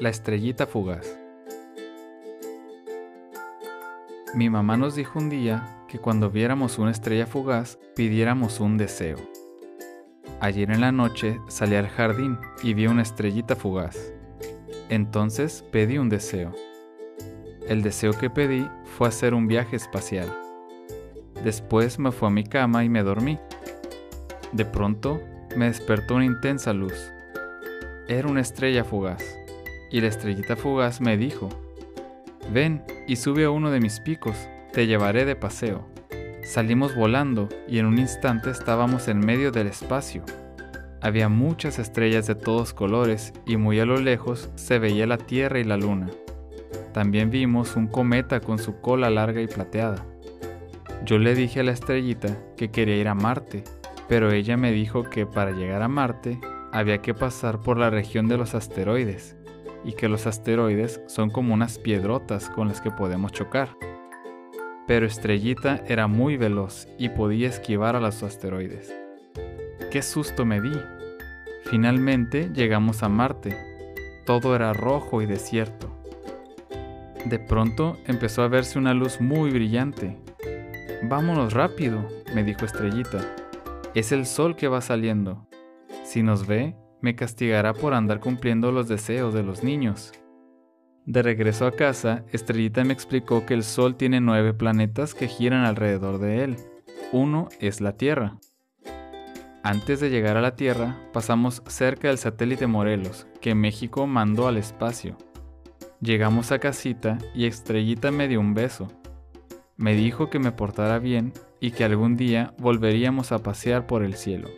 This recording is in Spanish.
La estrellita fugaz. Mi mamá nos dijo un día que cuando viéramos una estrella fugaz pidiéramos un deseo. Ayer en la noche salí al jardín y vi una estrellita fugaz. Entonces pedí un deseo. El deseo que pedí fue hacer un viaje espacial. Después me fui a mi cama y me dormí. De pronto me despertó una intensa luz. Era una estrella fugaz y la estrellita fugaz me dijo, ven y sube a uno de mis picos, te llevaré de paseo. Salimos volando y en un instante estábamos en medio del espacio. Había muchas estrellas de todos colores y muy a lo lejos se veía la Tierra y la Luna. También vimos un cometa con su cola larga y plateada. Yo le dije a la estrellita que quería ir a Marte, pero ella me dijo que para llegar a Marte había que pasar por la región de los asteroides y que los asteroides son como unas piedrotas con las que podemos chocar. Pero Estrellita era muy veloz y podía esquivar a los asteroides. ¡Qué susto me di! Finalmente llegamos a Marte. Todo era rojo y desierto. De pronto empezó a verse una luz muy brillante. Vámonos rápido, me dijo Estrellita. Es el sol que va saliendo. Si nos ve, me castigará por andar cumpliendo los deseos de los niños. De regreso a casa, Estrellita me explicó que el Sol tiene nueve planetas que giran alrededor de él. Uno es la Tierra. Antes de llegar a la Tierra, pasamos cerca del satélite Morelos, que México mandó al espacio. Llegamos a casita y Estrellita me dio un beso. Me dijo que me portara bien y que algún día volveríamos a pasear por el cielo.